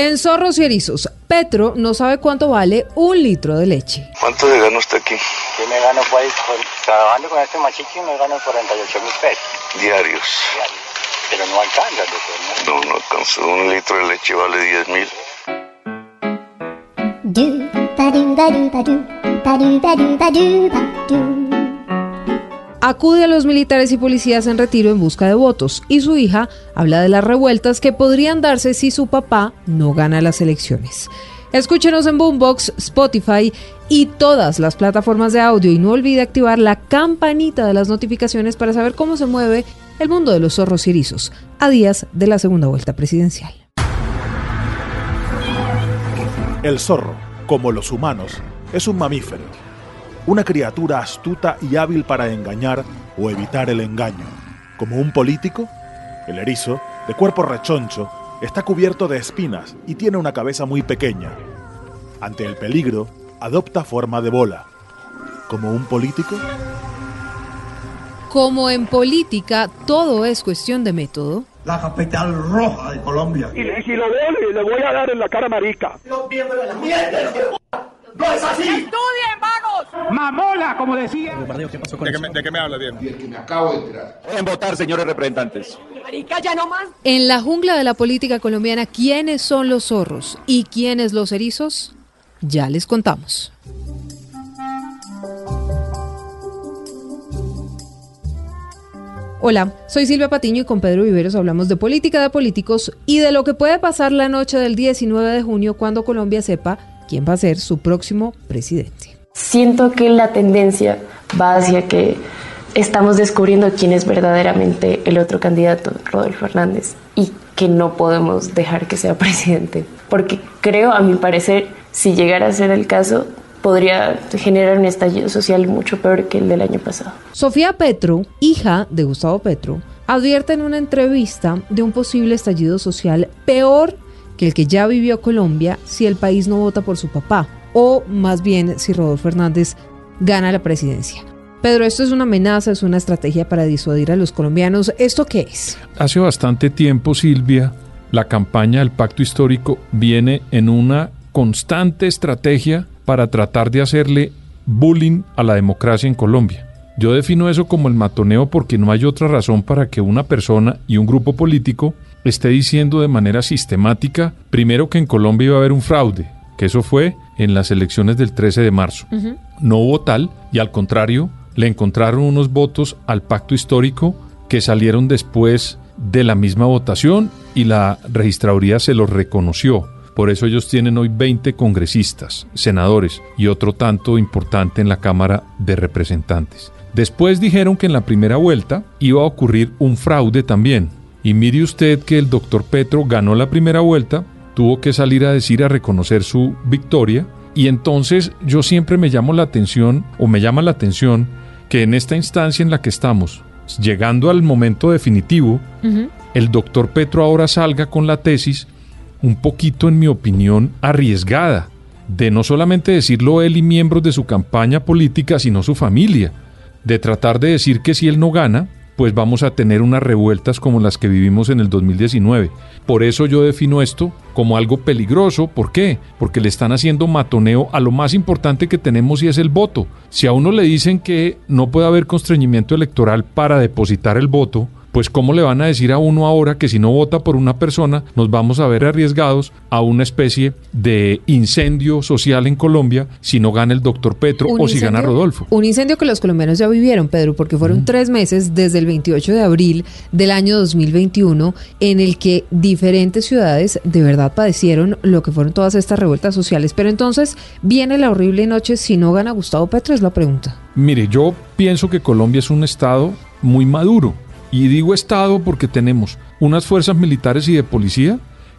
En Zorros y Erizos, Petro no sabe cuánto vale un litro de leche. ¿Cuánto se gana usted aquí? Yo me gano, pues, trabajando con este machichi, me gano 48 mil pesos Diarios. diarios. Pero no alcanza, doctor. No, no alcanza. Un litro de leche vale 10 mil. do ba do ba do ba Acude a los militares y policías en retiro en busca de votos y su hija habla de las revueltas que podrían darse si su papá no gana las elecciones. Escúchenos en Boombox, Spotify y todas las plataformas de audio y no olvide activar la campanita de las notificaciones para saber cómo se mueve el mundo de los zorros y erizos a días de la segunda vuelta presidencial. El zorro, como los humanos, es un mamífero, una criatura astuta y hábil para engañar o evitar el engaño. Como un político, el erizo, de cuerpo rechoncho, está cubierto de espinas y tiene una cabeza muy pequeña. Ante el peligro, adopta forma de bola. Como un político, Como en política todo es cuestión de método, la capital roja de Colombia. Y, y si lo veo, le voy a dar en la cara marica. Mamola, como decía. En votar, señores representantes. En la jungla de la política colombiana, ¿quiénes son los zorros y quiénes los erizos? Ya les contamos. Hola, soy Silvia Patiño y con Pedro Viveros hablamos de política de políticos y de lo que puede pasar la noche del 19 de junio cuando Colombia sepa quién va a ser su próximo presidente. Siento que la tendencia va hacia que estamos descubriendo quién es verdaderamente el otro candidato, Rodolfo Hernández, y que no podemos dejar que sea presidente. Porque creo, a mi parecer, si llegara a ser el caso, podría generar un estallido social mucho peor que el del año pasado. Sofía Petro, hija de Gustavo Petro, advierte en una entrevista de un posible estallido social peor que el que ya vivió Colombia si el país no vota por su papá, o más bien si Rodolfo Hernández gana la presidencia. Pedro, esto es una amenaza, es una estrategia para disuadir a los colombianos. ¿Esto qué es? Hace bastante tiempo, Silvia, la campaña del pacto histórico viene en una constante estrategia para tratar de hacerle bullying a la democracia en Colombia. Yo defino eso como el matoneo porque no hay otra razón para que una persona y un grupo político esté diciendo de manera sistemática, primero que en Colombia iba a haber un fraude, que eso fue en las elecciones del 13 de marzo. No hubo tal y al contrario, le encontraron unos votos al pacto histórico que salieron después de la misma votación y la registraduría se los reconoció. Por eso ellos tienen hoy 20 congresistas, senadores y otro tanto importante en la Cámara de Representantes. Después dijeron que en la primera vuelta iba a ocurrir un fraude también. Y mire usted que el doctor Petro ganó la primera vuelta, tuvo que salir a decir, a reconocer su victoria. Y entonces yo siempre me llamo la atención, o me llama la atención, que en esta instancia en la que estamos, llegando al momento definitivo, el doctor Petro ahora salga con la tesis un poquito, en mi opinión, arriesgada, de no solamente decirlo él y miembros de su campaña política, sino su familia, de tratar de decir que si él no gana, pues vamos a tener unas revueltas como las que vivimos en el 2019. Por eso yo defino esto como algo peligroso. ¿Por qué? Porque le están haciendo matoneo a lo más importante que tenemos y es el voto. Si a uno le dicen que no puede haber constreñimiento electoral para depositar el voto, pues ¿cómo le van a decir a uno ahora que si no vota por una persona nos vamos a ver arriesgados a una especie de incendio social en Colombia si no gana el doctor Petro o si gana Rodolfo? Un incendio que los colombianos ya vivieron, Pedro, porque fueron tres meses desde el 28 de abril del año 2021 en el que diferentes ciudades de verdad padecieron lo que fueron todas estas revueltas sociales. Pero entonces, ¿viene la horrible noche si no gana Gustavo Petro? Es la pregunta. Mire, yo pienso que Colombia es un estado muy maduro. Y digo estado porque tenemos unas fuerzas militares y de policía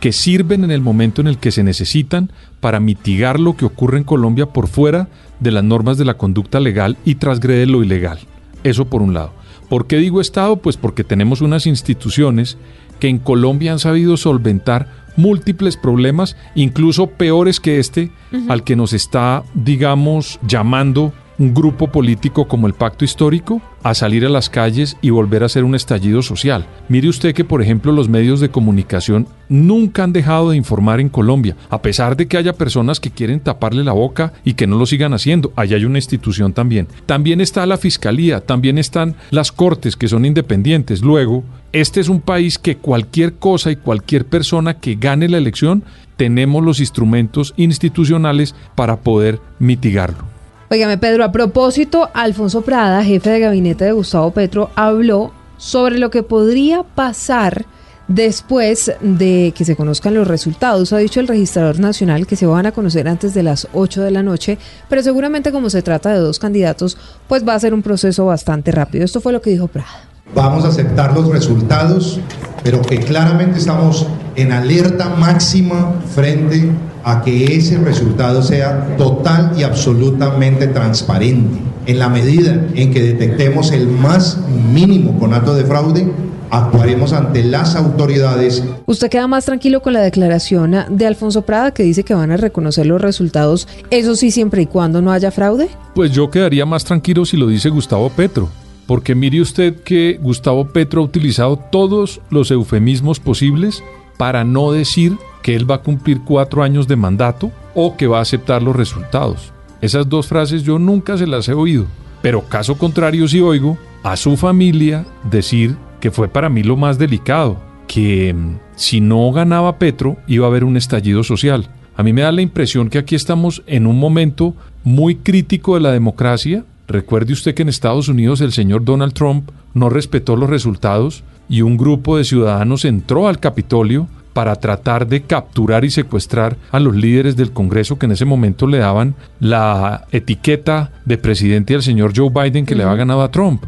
que sirven en el momento en el que se necesitan para mitigar lo que ocurre en Colombia por fuera de las normas de la conducta legal y transgrede lo ilegal. Eso por un lado. ¿Por qué digo Estado? Pues porque tenemos unas instituciones que en Colombia han sabido solventar múltiples problemas, incluso peores que este, al que nos está, digamos, llamando un grupo político como el Pacto Histórico a salir a las calles y volver a hacer un estallido social. Mire usted que, por ejemplo, los medios de comunicación nunca han dejado de informar en Colombia, a pesar de que haya personas que quieren taparle la boca y que no lo sigan haciendo. Allá hay una institución también. También está la Fiscalía, también están las Cortes, que son independientes. Luego, este es un país que cualquier cosa y cualquier persona que gane la elección, tenemos los instrumentos institucionales para poder mitigarlo. Óigame, Pedro, a propósito, Alfonso Prada, jefe de gabinete de Gustavo Petro, habló sobre lo que podría pasar después de que se conozcan los resultados. Ha dicho el registrador nacional que se van a conocer antes de las 8 de la noche, pero seguramente como se trata de dos candidatos, pues va a ser un proceso bastante rápido. Esto fue lo que dijo Prada. Vamos a aceptar los resultados, pero que claramente estamos en alerta máxima frente a que ese resultado sea total y absolutamente transparente. En la medida en que detectemos el más mínimo conato de fraude, actuaremos ante las autoridades. ¿Usted queda más tranquilo con la declaración de Alfonso Prada que dice que van a reconocer los resultados, eso sí siempre y cuando no haya fraude? Pues yo quedaría más tranquilo si lo dice Gustavo Petro. Porque mire usted que Gustavo Petro ha utilizado todos los eufemismos posibles para no decir que él va a cumplir cuatro años de mandato o que va a aceptar los resultados. Esas dos frases yo nunca se las he oído, pero caso contrario sí oigo a su familia decir que fue para mí lo más delicado, que mm, si no ganaba Petro iba a haber un estallido social. A mí me da la impresión que aquí estamos en un momento muy crítico de la democracia. Recuerde usted que en Estados Unidos el señor Donald Trump no respetó los resultados y un grupo de ciudadanos entró al Capitolio para tratar de capturar y secuestrar a los líderes del Congreso que en ese momento le daban la etiqueta de presidente al señor Joe Biden que le había ganado a Trump.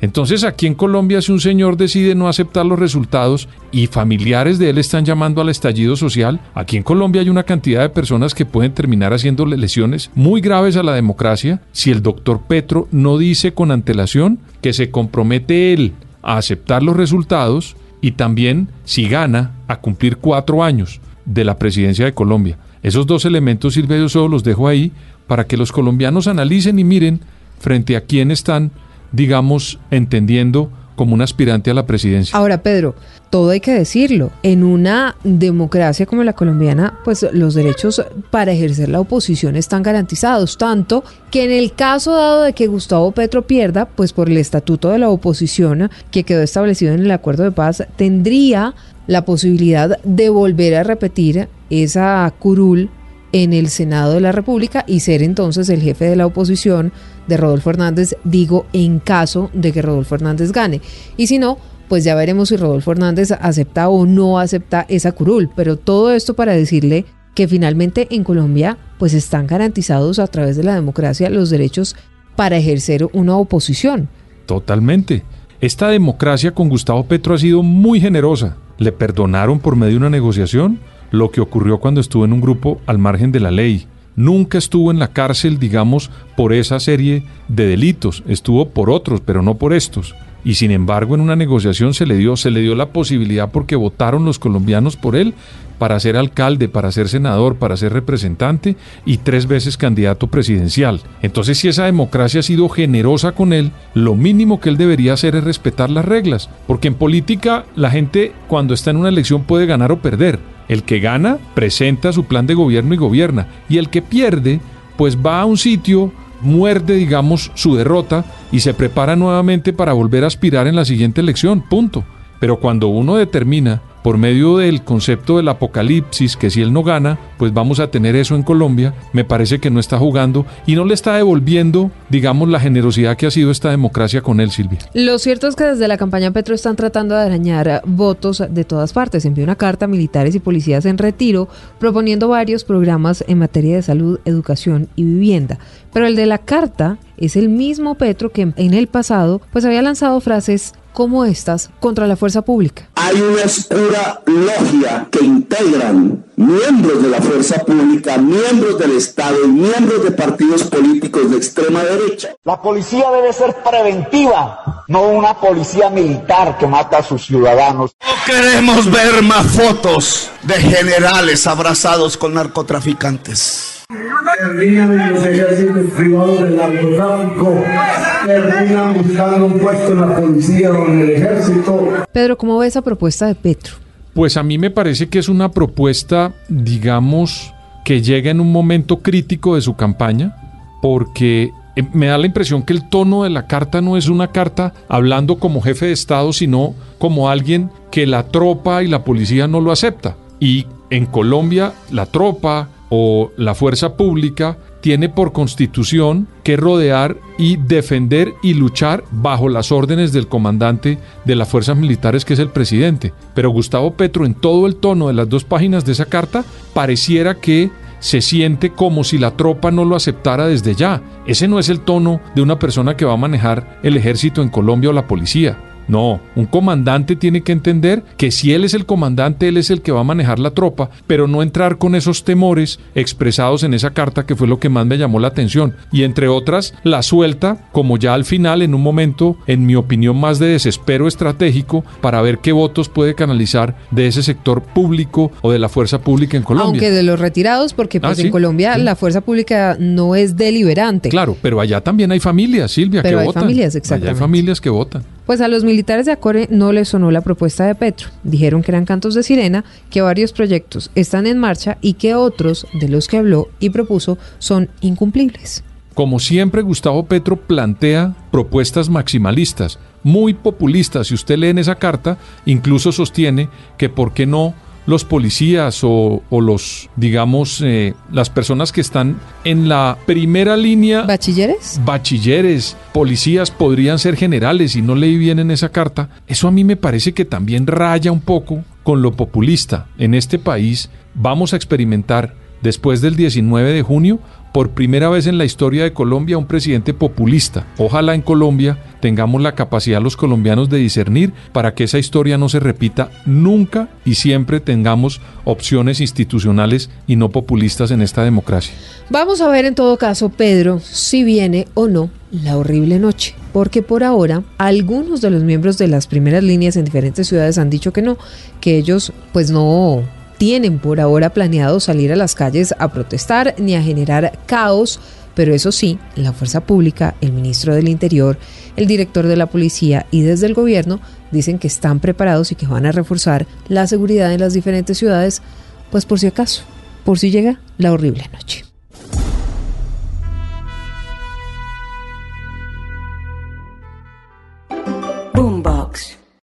Entonces aquí en Colombia si un señor decide no aceptar los resultados y familiares de él están llamando al estallido social, aquí en Colombia hay una cantidad de personas que pueden terminar haciéndole lesiones muy graves a la democracia si el doctor Petro no dice con antelación que se compromete él a aceptar los resultados y también, si gana, a cumplir cuatro años de la presidencia de Colombia. Esos dos elementos, Silvia, yo solo los dejo ahí para que los colombianos analicen y miren frente a quién están, digamos, entendiendo como un aspirante a la presidencia. Ahora, Pedro, todo hay que decirlo. En una democracia como la colombiana, pues los derechos para ejercer la oposición están garantizados, tanto que en el caso dado de que Gustavo Petro pierda, pues por el estatuto de la oposición que quedó establecido en el acuerdo de paz, tendría la posibilidad de volver a repetir esa curul en el Senado de la República y ser entonces el jefe de la oposición de Rodolfo Hernández, digo, en caso de que Rodolfo Hernández gane. Y si no, pues ya veremos si Rodolfo Hernández acepta o no acepta esa curul. Pero todo esto para decirle que finalmente en Colombia pues están garantizados a través de la democracia los derechos para ejercer una oposición. Totalmente. Esta democracia con Gustavo Petro ha sido muy generosa. Le perdonaron por medio de una negociación lo que ocurrió cuando estuvo en un grupo al margen de la ley. Nunca estuvo en la cárcel, digamos, por esa serie de delitos, estuvo por otros, pero no por estos. Y sin embargo, en una negociación se le dio, se le dio la posibilidad porque votaron los colombianos por él para ser alcalde, para ser senador, para ser representante y tres veces candidato presidencial. Entonces, si esa democracia ha sido generosa con él, lo mínimo que él debería hacer es respetar las reglas, porque en política la gente cuando está en una elección puede ganar o perder. El que gana presenta su plan de gobierno y gobierna, y el que pierde pues va a un sitio muerde, digamos, su derrota y se prepara nuevamente para volver a aspirar en la siguiente elección, punto. Pero cuando uno determina por medio del concepto del apocalipsis, que si él no gana, pues vamos a tener eso en Colombia, me parece que no está jugando y no le está devolviendo, digamos, la generosidad que ha sido esta democracia con él, Silvia. Lo cierto es que desde la campaña Petro están tratando de arañar votos de todas partes. Envió una carta a militares y policías en retiro proponiendo varios programas en materia de salud, educación y vivienda. Pero el de la carta es el mismo Petro que en el pasado pues había lanzado frases como estas contra la fuerza pública. Hay una oscura logia que integran miembros de la fuerza pública, miembros del Estado y miembros de partidos políticos de extrema derecha. La policía debe ser preventiva, no una policía militar que mata a sus ciudadanos. No queremos ver más fotos de generales abrazados con narcotraficantes. Terminan los ejércitos privados del narcotráfico, terminan buscando un puesto en la policía o en el ejército. Pedro, ¿cómo ve esa propuesta de Petro? Pues a mí me parece que es una propuesta, digamos, que llega en un momento crítico de su campaña, porque eh, me da la impresión que el tono de la carta no es una carta hablando como jefe de Estado, sino como alguien que la tropa y la policía no lo acepta. Y en Colombia la tropa o la fuerza pública tiene por constitución que rodear y defender y luchar bajo las órdenes del comandante de las fuerzas militares que es el presidente. Pero Gustavo Petro en todo el tono de las dos páginas de esa carta pareciera que se siente como si la tropa no lo aceptara desde ya. Ese no es el tono de una persona que va a manejar el ejército en Colombia o la policía. No, un comandante tiene que entender que si él es el comandante, él es el que va a manejar la tropa, pero no entrar con esos temores expresados en esa carta que fue lo que más me llamó la atención. Y entre otras, la suelta como ya al final, en un momento, en mi opinión, más de desespero estratégico para ver qué votos puede canalizar de ese sector público o de la fuerza pública en Colombia. Aunque de los retirados, porque pues Ah, sí, en Colombia sí. la fuerza pública no es deliberante. Claro, pero allá también hay familias, Silvia, Pero que hay votan. familias, Allá exactamente. hay familias que votan. Pues a los militares de Acore no les sonó la propuesta de Petro. Dijeron que eran cantos de sirena, que varios proyectos están en marcha y que otros de los que habló y propuso son incumplibles. Como siempre, Gustavo Petro plantea propuestas maximalistas, muy populistas. Si usted lee en esa carta, incluso sostiene que por qué no los policías o, o los, digamos, eh, las personas que están en la primera línea, ¿Bachilleres? bachilleres, policías, podrían ser generales y no leí bien en esa carta. Eso a mí me parece que también raya un poco con lo populista. En este país vamos a experimentar después del 19 de junio por primera vez en la historia de Colombia un presidente populista. Ojalá en Colombia tengamos la capacidad los colombianos de discernir para que esa historia no se repita nunca y siempre tengamos opciones institucionales y no populistas en esta democracia. Vamos a ver en todo caso, Pedro, si viene o no la horrible noche, porque por ahora algunos de los miembros de las primeras líneas en diferentes ciudades han dicho que no, que ellos pues no tienen por ahora planeado salir a las calles a protestar ni a generar caos, pero eso sí, la fuerza pública, el ministro del Interior, el director de la policía y desde el gobierno dicen que están preparados y que van a reforzar la seguridad en las diferentes ciudades, pues por si acaso, por si llega la horrible noche.